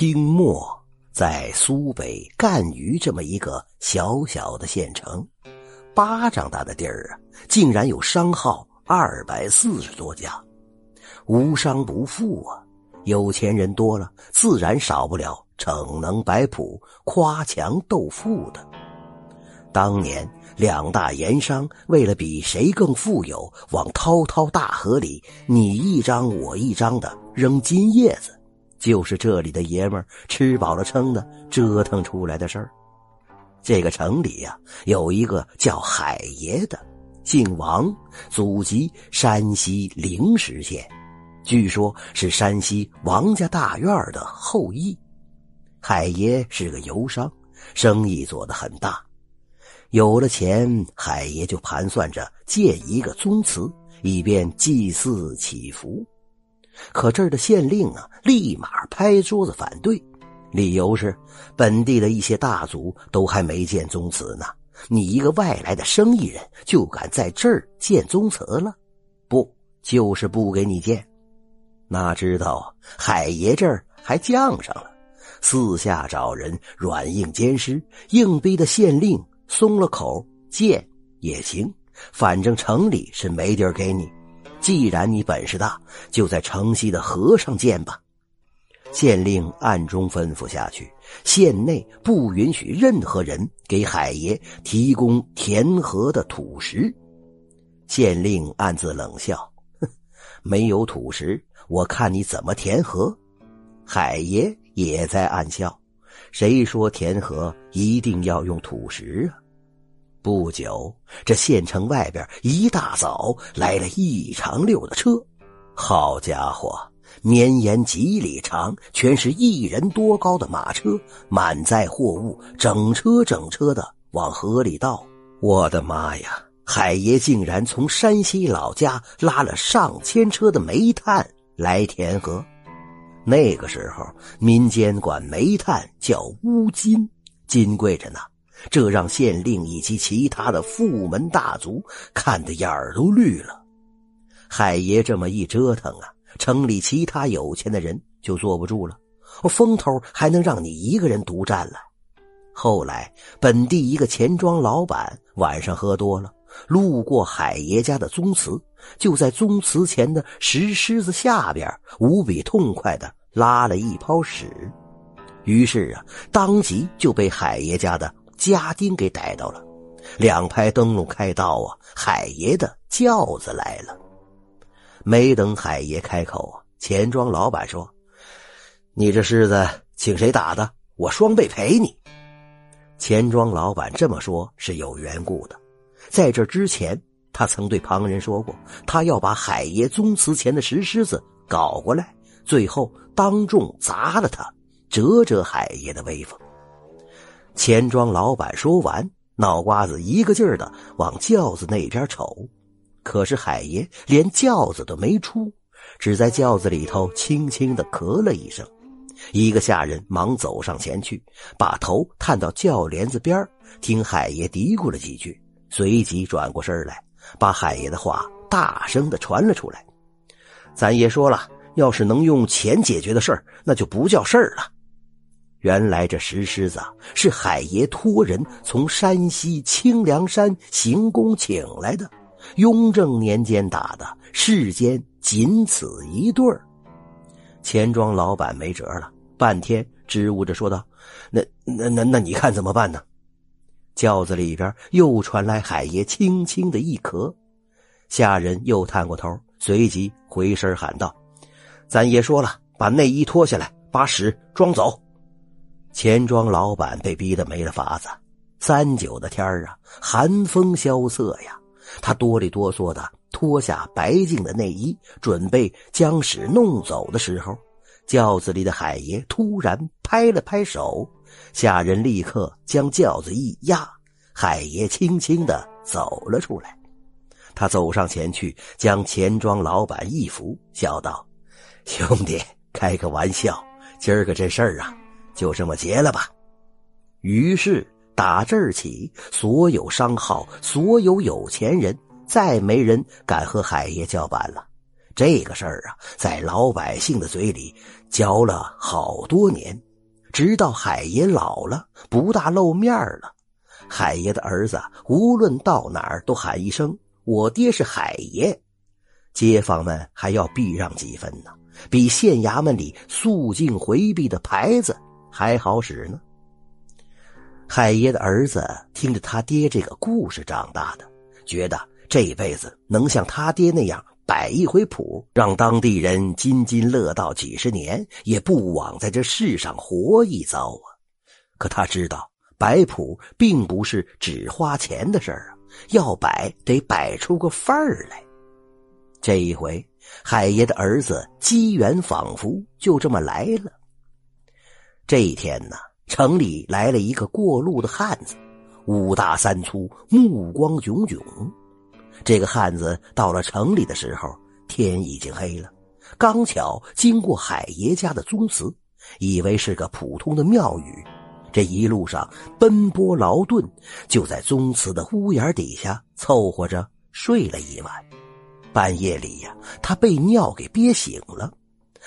清末，在苏北赣榆这么一个小小的县城，巴掌大的地儿啊，竟然有商号二百四十多家，无商不富啊。有钱人多了，自然少不了逞能摆谱、夸强斗富的。当年两大盐商为了比谁更富有，往滔滔大河里你一张我一张的扔金叶子。就是这里的爷们儿吃饱了撑的折腾出来的事儿。这个城里呀，有一个叫海爷的，姓王，祖籍山西灵石县，据说是山西王家大院的后裔。海爷是个游商，生意做得很大。有了钱，海爷就盘算着建一个宗祠，以便祭祀祈福。可这儿的县令啊，立马拍桌子反对，理由是本地的一些大族都还没建宗祠呢，你一个外来的生意人就敢在这儿建宗祠了？不，就是不给你建。哪知道海爷这儿还犟上了，四下找人软硬兼施，硬逼的县令松了口，建也行，反正城里是没地儿给你。既然你本事大，就在城西的河上建吧。县令暗中吩咐下去，县内不允许任何人给海爷提供填河的土石。县令暗自冷笑：“哼，没有土石，我看你怎么填河。”海爷也在暗笑：“谁说填河一定要用土石啊？”不久，这县城外边一大早来了一长溜的车，好家伙，绵延几里长，全是一人多高的马车，满载货物，整车整车的往河里倒。我的妈呀！海爷竟然从山西老家拉了上千车的煤炭来填河。那个时候，民间管煤炭叫乌金，金贵着呢。这让县令以及其他的富门大族看得眼儿都绿了。海爷这么一折腾啊，城里其他有钱的人就坐不住了，风头还能让你一个人独占了？后来，本地一个钱庄老板晚上喝多了，路过海爷家的宗祠，就在宗祠前的石狮子下边，无比痛快的拉了一泡屎，于是啊，当即就被海爷家的。家丁给逮到了，两排灯笼开道啊！海爷的轿子来了，没等海爷开口啊，钱庄老板说：“你这狮子请谁打的？我双倍赔你。”钱庄老板这么说，是有缘故的。在这之前，他曾对旁人说过，他要把海爷宗祠前的石狮子搞过来，最后当众砸了他，折折海爷的威风。钱庄老板说完，脑瓜子一个劲儿的往轿子那边瞅，可是海爷连轿子都没出，只在轿子里头轻轻的咳了一声。一个下人忙走上前去，把头探到轿帘子边听海爷嘀咕了几句，随即转过身来，把海爷的话大声的传了出来：“咱爷说了，要是能用钱解决的事儿，那就不叫事儿了。”原来这石狮子是海爷托人从山西清凉山行宫请来的，雍正年间打的，世间仅此一对儿。钱庄老板没辙了，半天支吾着说道：“那那那那，你看怎么办呢？”轿子里边又传来海爷轻轻的一咳，下人又探过头，随即回身喊道：“咱爷说了，把内衣脱下来，把屎装走。”钱庄老板被逼得没了法子，三九的天儿啊，寒风萧瑟呀。他哆里哆嗦的脱下白净的内衣，准备将屎弄走的时候，轿子里的海爷突然拍了拍手，下人立刻将轿子一压，海爷轻轻的走了出来。他走上前去，将钱庄老板一扶，笑道：“兄弟，开个玩笑，今儿个这事儿啊。”就这么结了吧。于是打这儿起，所有商号、所有有钱人，再没人敢和海爷叫板了。这个事儿啊，在老百姓的嘴里嚼了好多年，直到海爷老了，不大露面了。海爷的儿子无论到哪儿都喊一声：“我爹是海爷。”街坊们还要避让几分呢，比县衙门里肃静回避的牌子还好使呢。海爷的儿子听着他爹这个故事长大的，觉得这辈子能像他爹那样摆一回谱，让当地人津津乐道几十年，也不枉在这世上活一遭啊！可他知道。摆谱并不是只花钱的事儿啊，要摆得摆出个范儿来。这一回，海爷的儿子机缘仿佛就这么来了。这一天呢，城里来了一个过路的汉子，五大三粗，目光炯炯。这个汉子到了城里的时候，天已经黑了，刚巧经过海爷家的宗祠，以为是个普通的庙宇。这一路上奔波劳顿，就在宗祠的屋檐底下凑合着睡了一晚。半夜里呀，他被尿给憋醒了。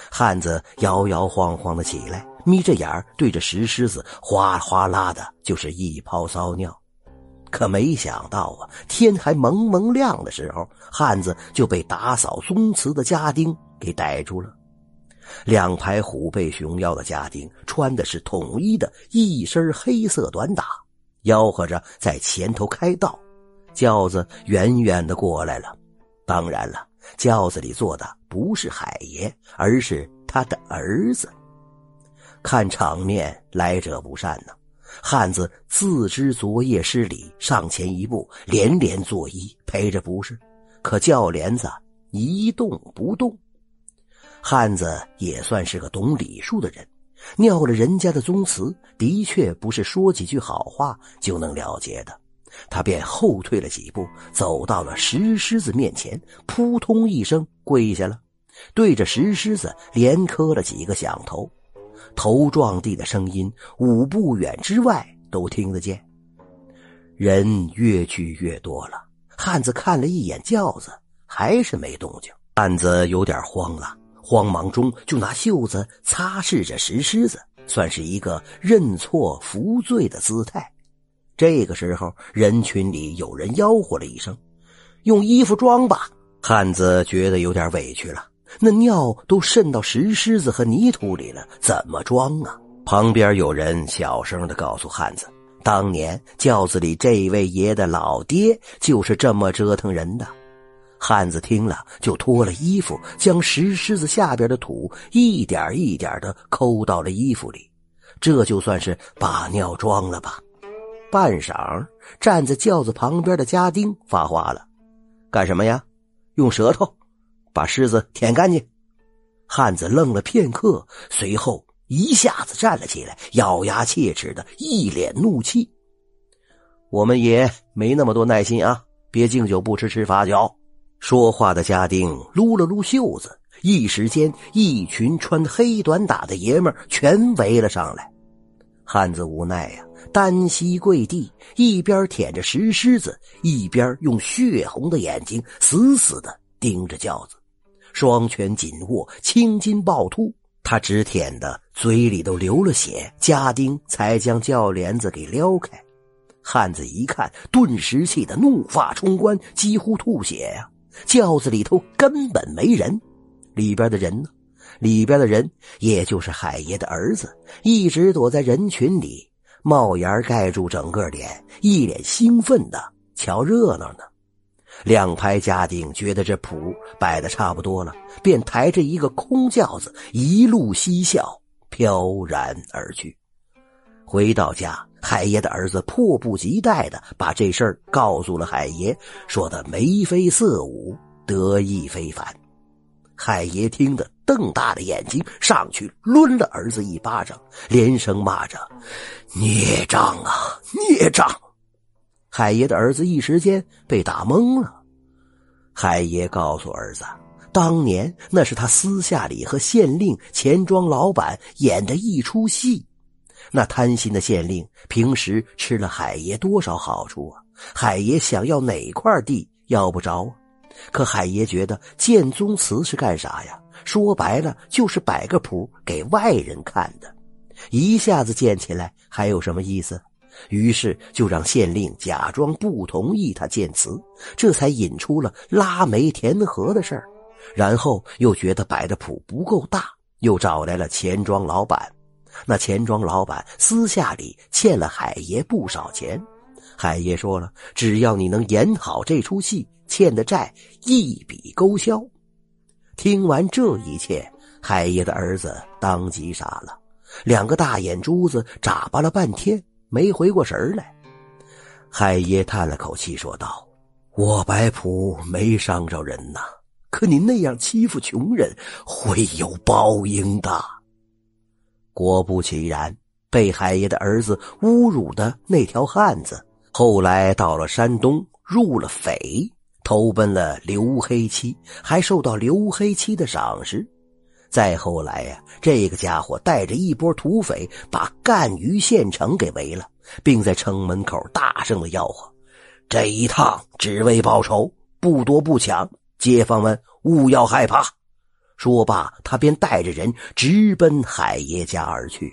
汉子摇摇晃晃的起来，眯着眼对着石狮子哗哗啦的就是一泡骚尿。可没想到啊，天还蒙蒙亮的时候，汉子就被打扫宗祠的家丁给逮住了。两排虎背熊腰的家丁穿的是统一的一身黑色短打，吆喝着在前头开道。轿子远远的过来了，当然了，轿子里坐的不是海爷，而是他的儿子。看场面，来者不善呢。汉子自知昨夜失礼，上前一步，连连作揖，陪着不是。可轿帘子一动不动。汉子也算是个懂礼数的人，尿了人家的宗祠，的确不是说几句好话就能了结的。他便后退了几步，走到了石狮子面前，扑通一声跪下了，对着石狮子连磕了几个响头，头撞地的声音五步远之外都听得见。人越聚越多了，汉子看了一眼轿子，还是没动静。汉子有点慌了。慌忙中，就拿袖子擦拭着石狮子，算是一个认错服罪的姿态。这个时候，人群里有人吆喝了一声：“用衣服装吧。”汉子觉得有点委屈了，那尿都渗到石狮子和泥土里了，怎么装啊？旁边有人小声的告诉汉子：“当年轿子里这位爷的老爹就是这么折腾人的。”汉子听了，就脱了衣服，将石狮子下边的土一点一点的抠到了衣服里，这就算是把尿装了吧。半晌，站在轿子旁边的家丁发话了：“干什么呀？用舌头把狮子舔干净。”汉子愣了片刻，随后一下子站了起来，咬牙切齿的一脸怒气：“我们也没那么多耐心啊，别敬酒不吃吃罚酒。”说话的家丁撸了撸袖子，一时间，一群穿黑短打的爷们全围了上来。汉子无奈呀，单膝跪地，一边舔着石狮子，一边用血红的眼睛死死的盯着轿子，双拳紧握，青筋暴突。他只舔的嘴里都流了血，家丁才将轿帘子给撩开。汉子一看，顿时气得怒发冲冠，几乎吐血呀。轿子里头根本没人，里边的人呢？里边的人也就是海爷的儿子，一直躲在人群里，帽檐盖住整个脸，一脸兴奋的瞧热闹呢。两排家丁觉得这谱摆的差不多了，便抬着一个空轿子，一路嬉笑飘然而去。回到家。海爷的儿子迫不及待的把这事儿告诉了海爷，说的眉飞色舞，得意非凡。海爷听得瞪大了眼睛，上去抡了儿子一巴掌，连声骂着：“孽障啊，孽障！”海爷的儿子一时间被打懵了。海爷告诉儿子，当年那是他私下里和县令、钱庄老板演的一出戏。那贪心的县令平时吃了海爷多少好处啊？海爷想要哪块地要不着啊？可海爷觉得建宗祠是干啥呀？说白了就是摆个谱给外人看的。一下子建起来还有什么意思？于是就让县令假装不同意他建祠，这才引出了拉煤填河的事儿。然后又觉得摆的谱不够大，又找来了钱庄老板。那钱庄老板私下里欠了海爷不少钱，海爷说了，只要你能演好这出戏，欠的债一笔勾销。听完这一切，海爷的儿子当即傻了，两个大眼珠子眨巴了半天，没回过神来。海爷叹了口气说道：“我摆谱没伤着人呐。”可你那样欺负穷人，会有报应的。果不其然，被海爷的儿子侮辱的那条汉子，后来到了山东，入了匪，投奔了刘黑七，还受到刘黑七的赏识。再后来呀，这个家伙带着一波土匪，把赣榆县城给围了，并在城门口大声的吆喝：“这一趟只为报仇，不夺不抢。”街坊们勿要害怕。说罢，他便带着人直奔海爷家而去。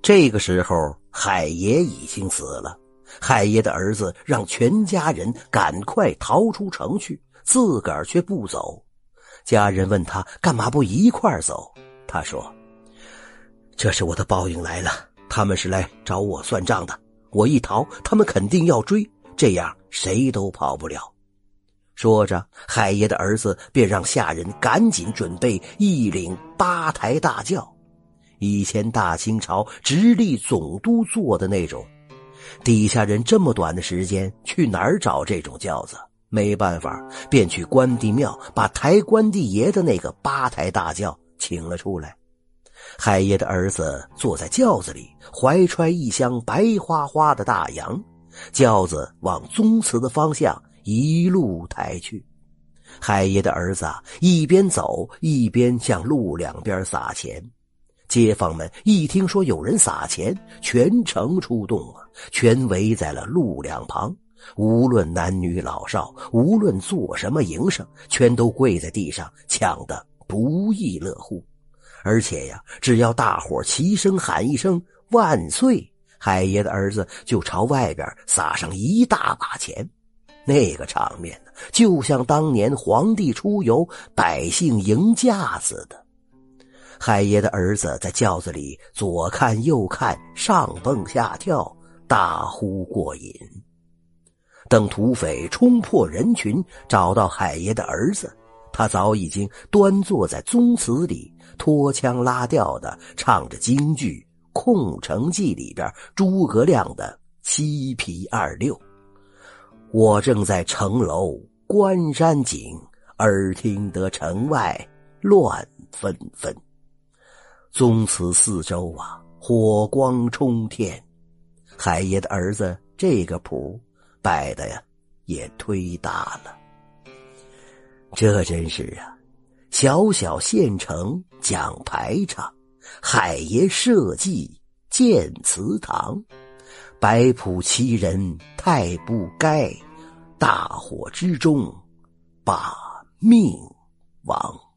这个时候，海爷已经死了。海爷的儿子让全家人赶快逃出城去，自个儿却不走。家人问他干嘛不一块走，他说：“这是我的报应来了。他们是来找我算账的。我一逃，他们肯定要追，这样谁都跑不了。”说着，海爷的儿子便让下人赶紧准备一领八抬大轿，以前大清朝直隶总督坐的那种。底下人这么短的时间去哪儿找这种轿子？没办法，便去关帝庙把抬关帝爷的那个八抬大轿请了出来。海爷的儿子坐在轿子里，怀揣一箱白花花的大洋，轿子往宗祠的方向。一路抬去，海爷的儿子一边走一边向路两边撒钱。街坊们一听说有人撒钱，全城出动啊，全围在了路两旁。无论男女老少，无论做什么营生，全都跪在地上抢得不亦乐乎。而且呀，只要大伙齐声喊一声“万岁”，海爷的儿子就朝外边撒上一大把钱。那个场面呢，就像当年皇帝出游，百姓迎驾似的。海爷的儿子在轿子里左看右看，上蹦下跳，大呼过瘾。等土匪冲破人群，找到海爷的儿子，他早已经端坐在宗祠里，拖腔拉调的唱着京剧《空城计》里边诸葛亮的七皮二六。我正在城楼观山景，耳听得城外乱纷纷。宗祠四周啊，火光冲天。海爷的儿子这个谱摆的呀，也忒大了。这真是啊，小小县城讲排场，海爷设计建祠堂。摆谱欺人太不该，大火之中把命亡。